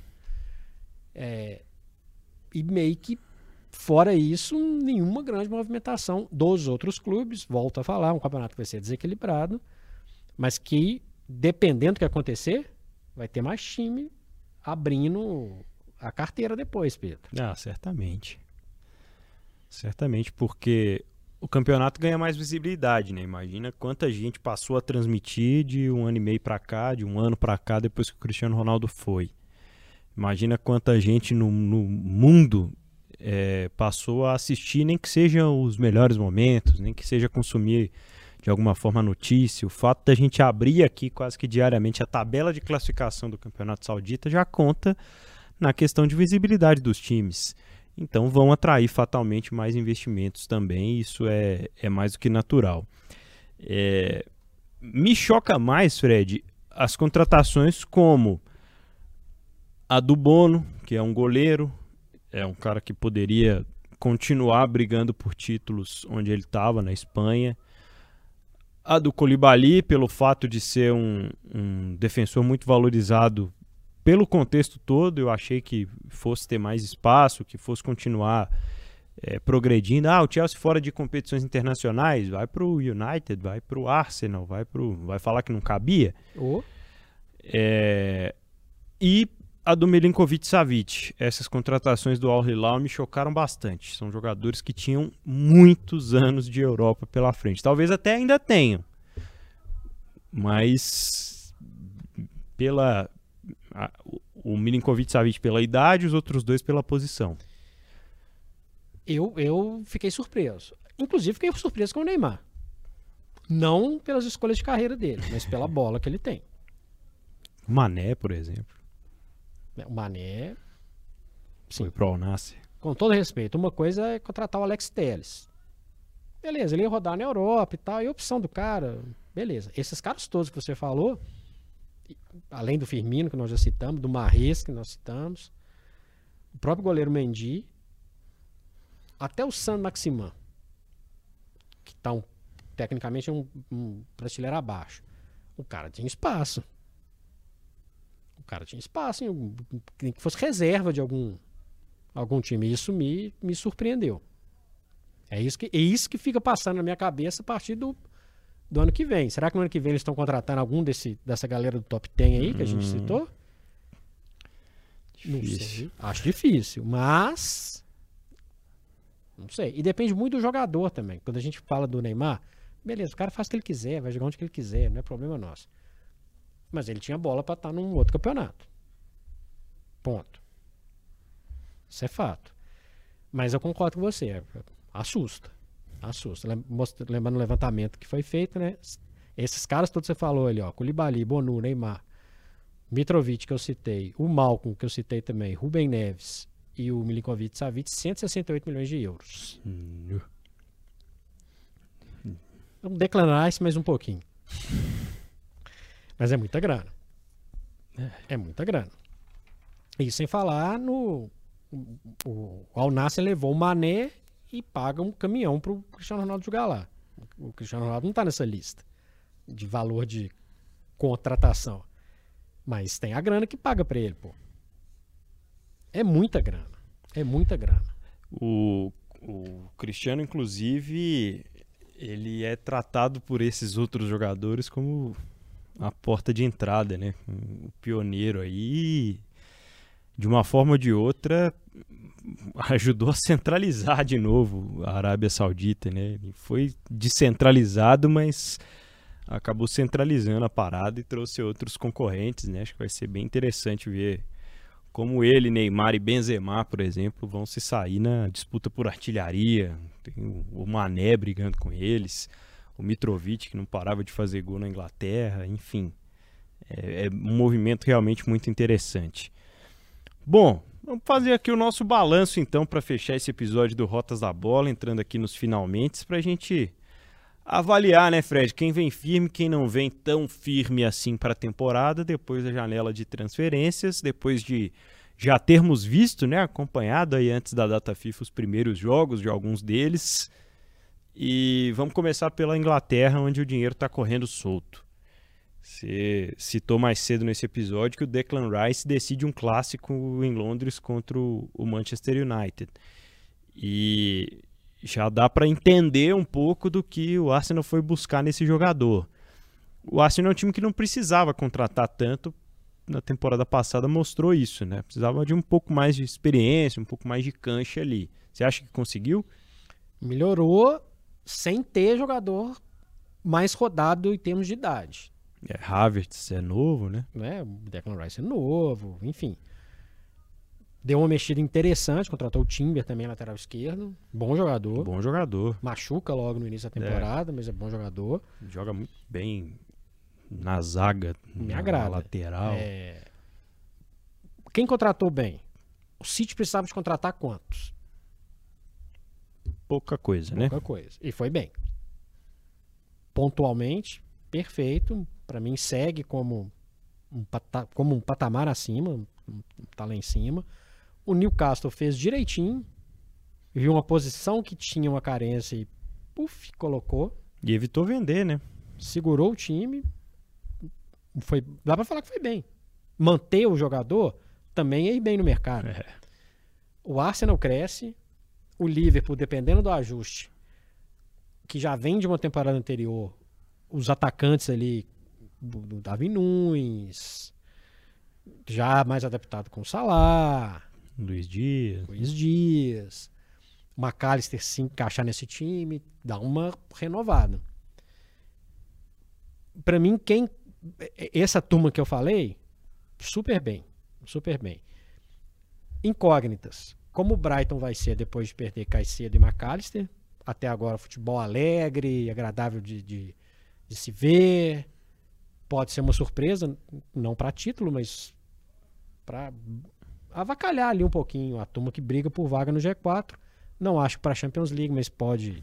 é, e meio que fora isso, nenhuma grande movimentação dos outros clubes. Volto a falar, um campeonato que vai ser desequilibrado, mas que, dependendo do que acontecer, vai ter mais time abrindo a carteira depois, Pedro. Ah, certamente. Certamente, porque o campeonato ganha mais visibilidade, né? Imagina quanta gente passou a transmitir de um ano e meio para cá, de um ano para cá, depois que o Cristiano Ronaldo foi. Imagina quanta gente no, no mundo é, passou a assistir, nem que sejam os melhores momentos, nem que seja consumir de alguma forma a notícia. O fato da gente abrir aqui quase que diariamente a tabela de classificação do Campeonato Saudita já conta na questão de visibilidade dos times. Então vão atrair fatalmente mais investimentos também, isso é, é mais do que natural. É, me choca mais, Fred, as contratações como a do Bono, que é um goleiro, é um cara que poderia continuar brigando por títulos onde ele estava, na Espanha. A do Colibali, pelo fato de ser um, um defensor muito valorizado pelo contexto todo, eu achei que fosse ter mais espaço, que fosse continuar é, progredindo. Ah, o Chelsea fora de competições internacionais, vai para o United, vai para o Arsenal, vai pro, vai falar que não cabia. Oh. É, e a do Milinkovic Savic, essas contratações do Al Hilal me chocaram bastante. São jogadores que tinham muitos anos de Europa pela frente. Talvez até ainda tenham. Mas pela a, o Milinkovic Savic pela idade, os outros dois pela posição. Eu, eu fiquei surpreso. Inclusive, fiquei surpreso com o Neymar. Não pelas escolhas de carreira dele, mas pela bola que ele tem. Mané, por exemplo. O Mané. Sim. Foi pro Alnasser. Com todo respeito, uma coisa é contratar o Alex Telles. Beleza, ele ia rodar na Europa e tal, e a opção do cara, beleza. Esses caras todos que você falou, além do Firmino, que nós já citamos, do Marres, que nós citamos, o próprio goleiro Mendy, até o San Maximan, que está um, tecnicamente um, um prateleiro abaixo. O cara tinha espaço. O cara tinha espaço, em, que fosse reserva de algum, algum time. Isso me, me surpreendeu. É isso, que, é isso que fica passando na minha cabeça a partir do, do ano que vem. Será que no ano que vem eles estão contratando algum desse, dessa galera do top 10 aí que a gente hum. citou? Difícil. Não sei. Acho difícil, mas. Não sei. E depende muito do jogador também. Quando a gente fala do Neymar, beleza, o cara faz o que ele quiser, vai jogar onde ele quiser, não é problema nosso. Mas ele tinha bola para estar num outro campeonato. Ponto. Isso é fato. Mas eu concordo com você. Assusta assusta. Lembrando o levantamento que foi feito, né? Esses caras todos você falou ali, ó, Koulibaly, Bonu, Neymar, Mitrovic que eu citei, o Malcolm que eu citei também, Rubem Neves e o Milinkovic Savic, 168 milhões de euros. Hum. Vamos declarar isso mais um pouquinho. Mas é muita grana. É, é muita grana. E sem falar no. O, o Al Nasser levou o Mané e paga um caminhão para o Cristiano Ronaldo jogar lá. O Cristiano Ronaldo não está nessa lista de valor de contratação. Mas tem a grana que paga para ele, pô. É muita grana. É muita grana. O, o Cristiano, inclusive, ele é tratado por esses outros jogadores como a porta de entrada, né? O pioneiro aí. De uma forma ou de outra, ajudou a centralizar de novo a Arábia Saudita, né? Foi descentralizado, mas acabou centralizando a parada e trouxe outros concorrentes, né? Acho que vai ser bem interessante ver como ele, Neymar e Benzema, por exemplo, vão se sair na disputa por artilharia. Tem o Mané brigando com eles, o Mitrovic que não parava de fazer gol na Inglaterra, enfim. É, é um movimento realmente muito interessante. Bom, Vamos fazer aqui o nosso balanço então para fechar esse episódio do Rotas da Bola, entrando aqui nos finalmente, para a gente avaliar, né, Fred, quem vem firme, quem não vem tão firme assim para a temporada, depois da janela de transferências, depois de já termos visto, né, acompanhado aí antes da data FIFA os primeiros jogos de alguns deles. E vamos começar pela Inglaterra, onde o dinheiro está correndo solto. Você citou mais cedo nesse episódio que o Declan Rice decide um clássico em Londres contra o Manchester United. E já dá para entender um pouco do que o Arsenal foi buscar nesse jogador. O Arsenal é um time que não precisava contratar tanto. Na temporada passada mostrou isso, né? Precisava de um pouco mais de experiência, um pouco mais de cancha ali. Você acha que conseguiu? Melhorou sem ter jogador mais rodado em termos de idade. É, Havertz é novo, né? O Declan Rice é novo, enfim. Deu uma mexida interessante, contratou o Timber também, lateral esquerdo. Bom jogador. Bom jogador. Machuca logo no início da temporada, mas é bom jogador. Joga muito bem na zaga, Me na agrada. lateral. É, Quem contratou bem? O City precisava de contratar quantos? Pouca coisa, né? Pouca coisa. E foi bem. Pontualmente, perfeito. Pra mim, segue como um, pata- como um patamar acima. um- Tá lá em cima. O Newcastle fez direitinho. Viu uma posição que tinha uma carência e puf, colocou. E evitou vender, né? Segurou o time. Foi, dá pra falar que foi bem. Manter o jogador também é ir bem no mercado. É. O Arsenal cresce, o Liverpool, dependendo do ajuste, que já vem de uma temporada anterior, os atacantes ali, do, Davi Nunes, já mais adaptado com o Salah, Luiz Dias. Luiz Dias, McAllister se encaixar nesse time, dá uma renovada. Pra mim, quem essa turma que eu falei, super bem, super bem. Incógnitas. Como o Brighton vai ser depois de perder Caicedo e McAllister? Até agora, futebol alegre, agradável de, de, de se ver. Pode ser uma surpresa, não para título, mas para avacalhar ali um pouquinho a turma que briga por vaga no G4. Não acho para Champions League, mas pode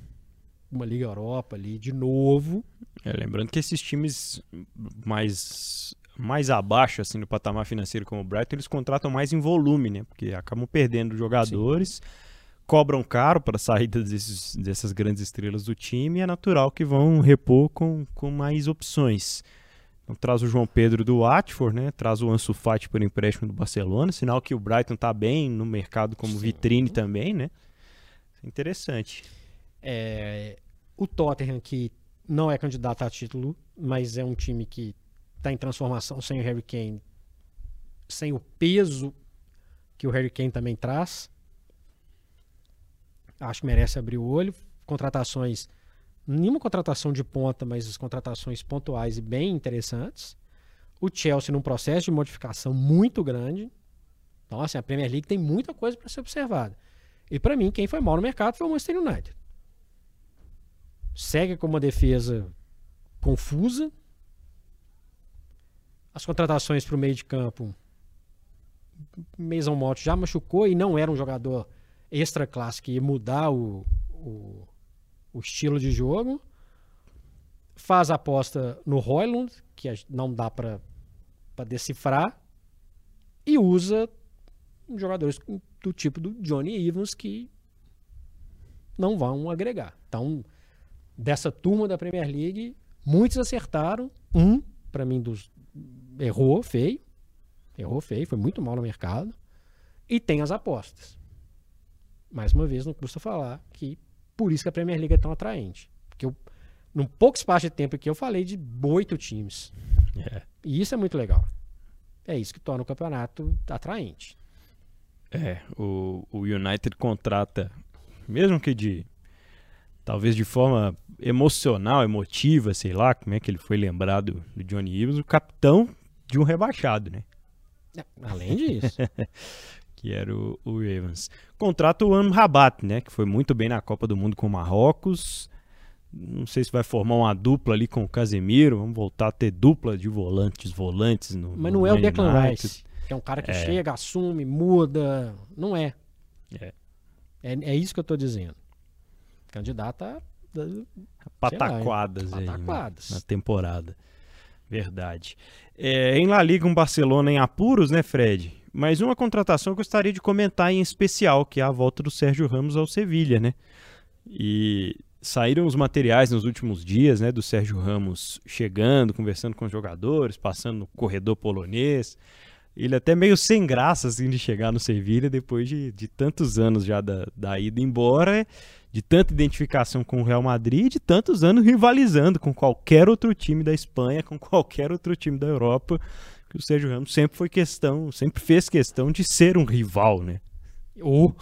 uma Liga Europa ali de novo. É, lembrando que esses times mais mais abaixo assim no patamar financeiro como o Brighton, eles contratam mais em volume, né? Porque acabam perdendo jogadores, cobram caro para a saída desses, dessas grandes estrelas do time e é natural que vão repor com, com mais opções. Então, traz o João Pedro do Watford, né? Traz o Ansu Fati por empréstimo do Barcelona, sinal que o Brighton tá bem no mercado como Sim. vitrine também, né? Interessante. É, o Tottenham, que não é candidato a título, mas é um time que está em transformação sem o Harry Kane, sem o peso que o Harry Kane também traz. Acho que merece abrir o olho. Contratações, nenhuma contratação de ponta, mas as contratações pontuais e bem interessantes. O Chelsea num processo de modificação muito grande. Então, assim, a Premier League tem muita coisa para ser observada. E para mim, quem foi mal no mercado foi o Manchester United. Segue com uma defesa confusa. As contratações para o meio de campo. Mason Mount já machucou e não era um jogador extra classe que ia mudar o, o, o estilo de jogo. Faz aposta no Roylund, que não dá para decifrar. E usa jogadores do tipo do Johnny Evans que não vão agregar. Então, dessa turma da Premier League, muitos acertaram. Um, para mim, dos errou feio. Errou feio, foi muito mal no mercado. E tem as apostas. Mais uma vez, não custa falar que por isso que a Premier League é tão atraente. Porque eu, num pouco espaço de tempo aqui, eu falei de oito times. É. E isso é muito legal. É isso que torna o campeonato atraente. É, o, o United contrata, mesmo que de talvez de forma emocional, emotiva, sei lá, como é que ele foi lembrado do Johnny Evans, o capitão de um rebaixado, né? É, Além disso. Que era o, o Evans. Contrata o Amrabat, né? Que foi muito bem na Copa do Mundo com o Marrocos. Não sei se vai formar uma dupla ali com o Casemiro. Vamos voltar a ter dupla de volantes, volantes no. Mas no não é o Declan. Rice, que é um cara que É. chega, assume, muda. Não é. É. É, é isso que eu tô dizendo. Candidato a. pataquadas, aí, né, Pataquadas. na temporada. Verdade. É, em La Liga, um Barcelona em apuros, né, Fred? Mas uma contratação eu gostaria de comentar em especial, que é a volta do Sérgio Ramos ao Sevilha, né? E saíram os materiais nos últimos dias, né, do Sérgio Ramos chegando, conversando com os jogadores, passando no corredor polonês. Ele até meio sem graça, assim, de chegar no Sevilha depois de, de tantos anos já da, da ida embora, de tanta identificação com o Real Madrid, e de tantos anos rivalizando com qualquer outro time da Espanha, com qualquer outro time da Europa, que o Sérgio Ramos sempre foi questão, sempre fez questão de ser um rival, né? Uh,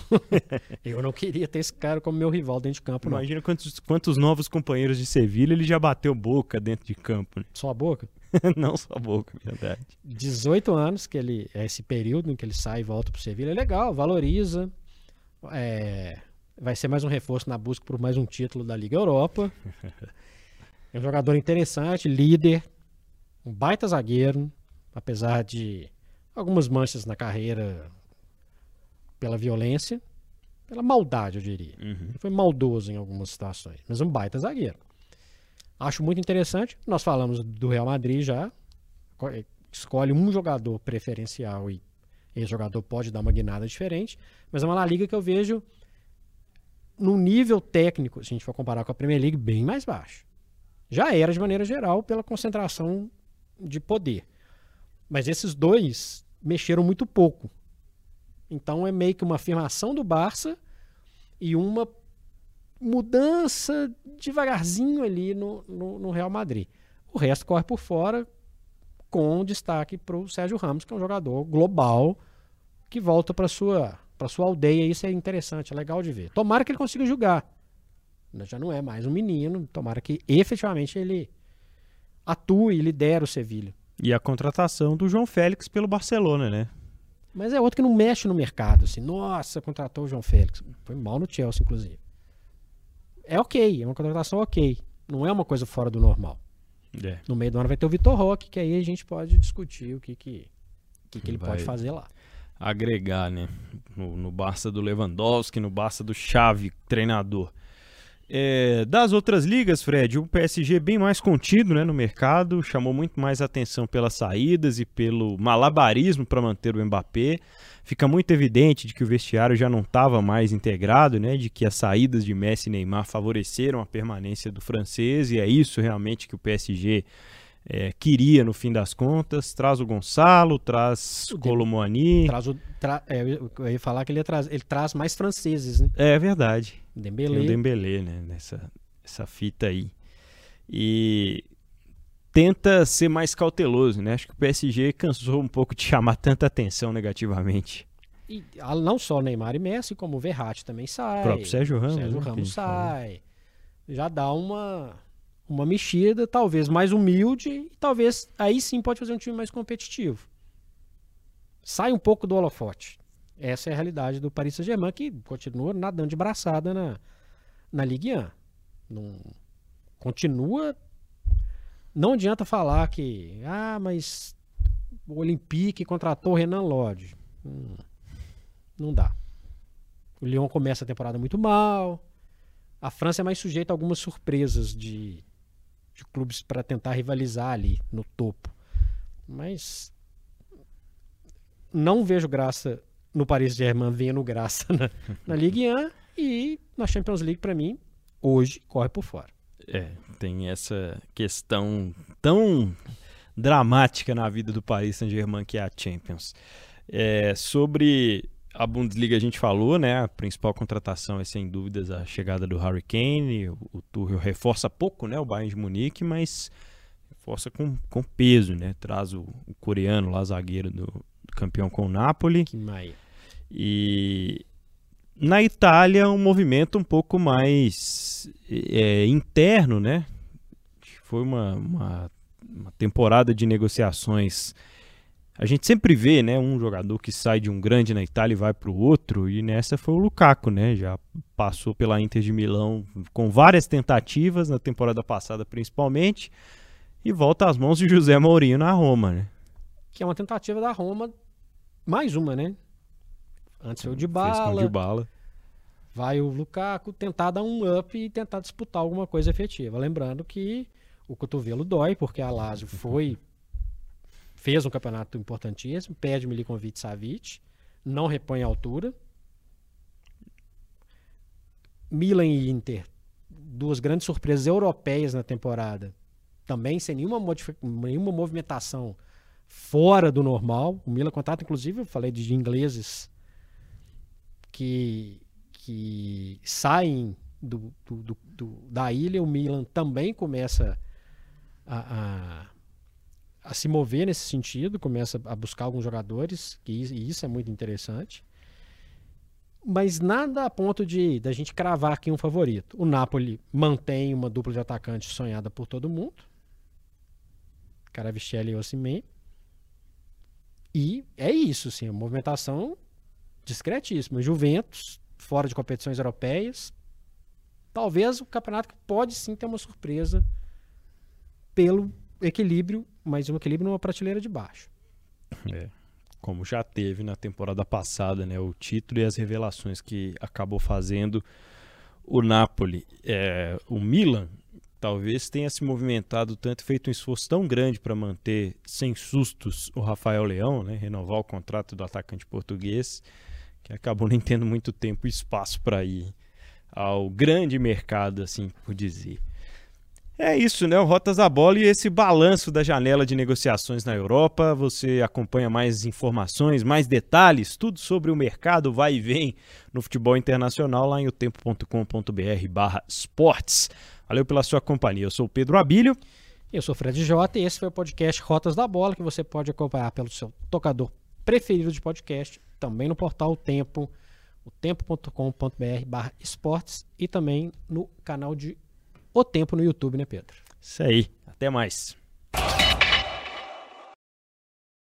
eu não queria ter esse cara como meu rival dentro de campo, não. Imagina quantos, quantos novos companheiros de Sevilha ele já bateu boca dentro de campo. Né? Só a boca? não só boca, verdade. 18 anos, que ele é esse período em que ele sai e volta pro Sevilha, é legal, valoriza. É, vai ser mais um reforço na busca por mais um título da Liga Europa. É um jogador interessante, líder, um baita zagueiro, apesar de algumas manchas na carreira pela violência, pela maldade, eu diria. Uhum. Ele foi maldoso em algumas situações, mas um baita zagueiro. Acho muito interessante. Nós falamos do Real Madrid já. Escolhe um jogador preferencial e esse jogador pode dar uma guinada diferente, mas é uma La Liga que eu vejo num nível técnico, se a gente for comparar com a Premier League, bem mais baixo. Já era de maneira geral pela concentração de poder. Mas esses dois mexeram muito pouco. Então é meio que uma afirmação do Barça e uma mudança devagarzinho ali no, no, no Real Madrid. O resto corre por fora, com destaque para o Sérgio Ramos, que é um jogador global que volta para sua para sua aldeia. Isso é interessante, é legal de ver. Tomara que ele consiga jogar. Já não é mais um menino. Tomara que efetivamente ele atue e lidere o Sevilha. E a contratação do João Félix pelo Barcelona, né? Mas é outro que não mexe no mercado, assim. Nossa, contratou o João Félix. Foi mal no Chelsea, inclusive. É ok, é uma contratação ok. Não é uma coisa fora do normal. É. No meio do ano vai ter o Vitor Roque, que aí a gente pode discutir o que, que, que, que ele Vai. pode fazer lá. Agregar, né? No, no Barça do Lewandowski, no Barça do Xavi, treinador. É, das outras ligas, Fred, o PSG bem mais contido né, no mercado, chamou muito mais atenção pelas saídas e pelo malabarismo para manter o Mbappé. Fica muito evidente de que o vestiário já não estava mais integrado, né, de que as saídas de Messi e Neymar favoreceram a permanência do francês, e é isso realmente que o PSG é, queria no fim das contas. Traz o Gonçalo, traz O Colomboani. Traz o, tra- é, eu ia falar que ele, traz- ele traz mais franceses, né? É verdade. Tem Dembélé. o Dembélé, né, nessa essa fita aí. E tenta ser mais cauteloso, né? Acho que o PSG cansou um pouco de chamar tanta atenção negativamente. E, ah, não só Neymar e Messi, como o Verratti também sai. O próprio Sérgio Ramos, Sérgio né, Ramos gente falou. sai. Já dá uma, uma mexida, talvez mais humilde, e talvez aí sim pode fazer um time mais competitivo. Sai um pouco do holofote. Essa é a realidade do Paris Saint-Germain, que continua nadando de braçada na, na Ligue 1. Não, continua. Não adianta falar que. Ah, mas o Olympique contratou o Renan Lodge. Hum, não dá. O Lyon começa a temporada muito mal. A França é mais sujeita a algumas surpresas de, de clubes para tentar rivalizar ali no topo. Mas não vejo graça no Paris Saint-Germain vendo graça na, na Ligue 1 e na Champions League para mim hoje corre por fora. É, tem essa questão tão dramática na vida do Paris Saint-Germain que é a Champions. É, sobre a Bundesliga a gente falou, né? A principal contratação é sem dúvidas a chegada do Harry Kane. O, o Tuchel reforça pouco, né? O Bayern de Munique, mas reforça com, com peso, né? Traz o, o coreano lá, zagueiro do, campeão com o Napoli. Que maia. E na Itália um movimento um pouco mais é, interno, né? Foi uma, uma, uma temporada de negociações. A gente sempre vê, né, um jogador que sai de um grande na Itália e vai para o outro, e nessa foi o Lukaku, né? Já passou pela Inter de Milão com várias tentativas na temporada passada, principalmente, e volta às mãos de José Mourinho na Roma, né? Que é uma tentativa da Roma, mais uma, né? Antes foi o de bala, de bala. vai o Lukaku tentar dar um up e tentar disputar alguma coisa efetiva. Lembrando que o cotovelo dói, porque a Lazio foi fez um campeonato importantíssimo, perde Milinkovic Savic, não repõe a altura. Milan e Inter, duas grandes surpresas europeias na temporada, também sem nenhuma, nenhuma movimentação fora do normal. O Milan contrata, inclusive, eu falei de ingleses que, que saem do, do- do- da ilha, o Milan também começa a, a, a se mover nesse sentido, começa a buscar alguns jogadores, que, e isso é muito interessante. mas nada a ponto de da gente cravar aqui um favorito. O Napoli mantém uma dupla de atacantes sonhada por todo mundo. Caravichelli e Osimhen. E é isso, sim, a movimentação discretíssima. Juventus, fora de competições europeias. Talvez o campeonato pode sim ter uma surpresa pelo equilíbrio, mas um equilíbrio numa prateleira de baixo. É, como já teve na temporada passada, né? O título e as revelações que acabou fazendo o Napoli. É, o Milan talvez tenha se movimentado tanto, feito um esforço tão grande para manter sem sustos o Rafael Leão, né? Renovar o contrato do atacante português, que acabou nem tendo muito tempo e espaço para ir ao grande mercado, assim por dizer. É isso, né? O Rotas da Bola e esse balanço da janela de negociações na Europa. Você acompanha mais informações, mais detalhes, tudo sobre o mercado vai e vem no futebol internacional lá em otempo.com.br barra esportes. Valeu pela sua companhia. Eu sou o Pedro Abílio. Eu sou o Fred Jota e esse foi o podcast Rotas da Bola que você pode acompanhar pelo seu tocador preferido de podcast, também no portal o Tempo, o tempo.com.br barra esportes e também no canal de o Tempo no YouTube, né, Pedro? Isso aí. Até mais.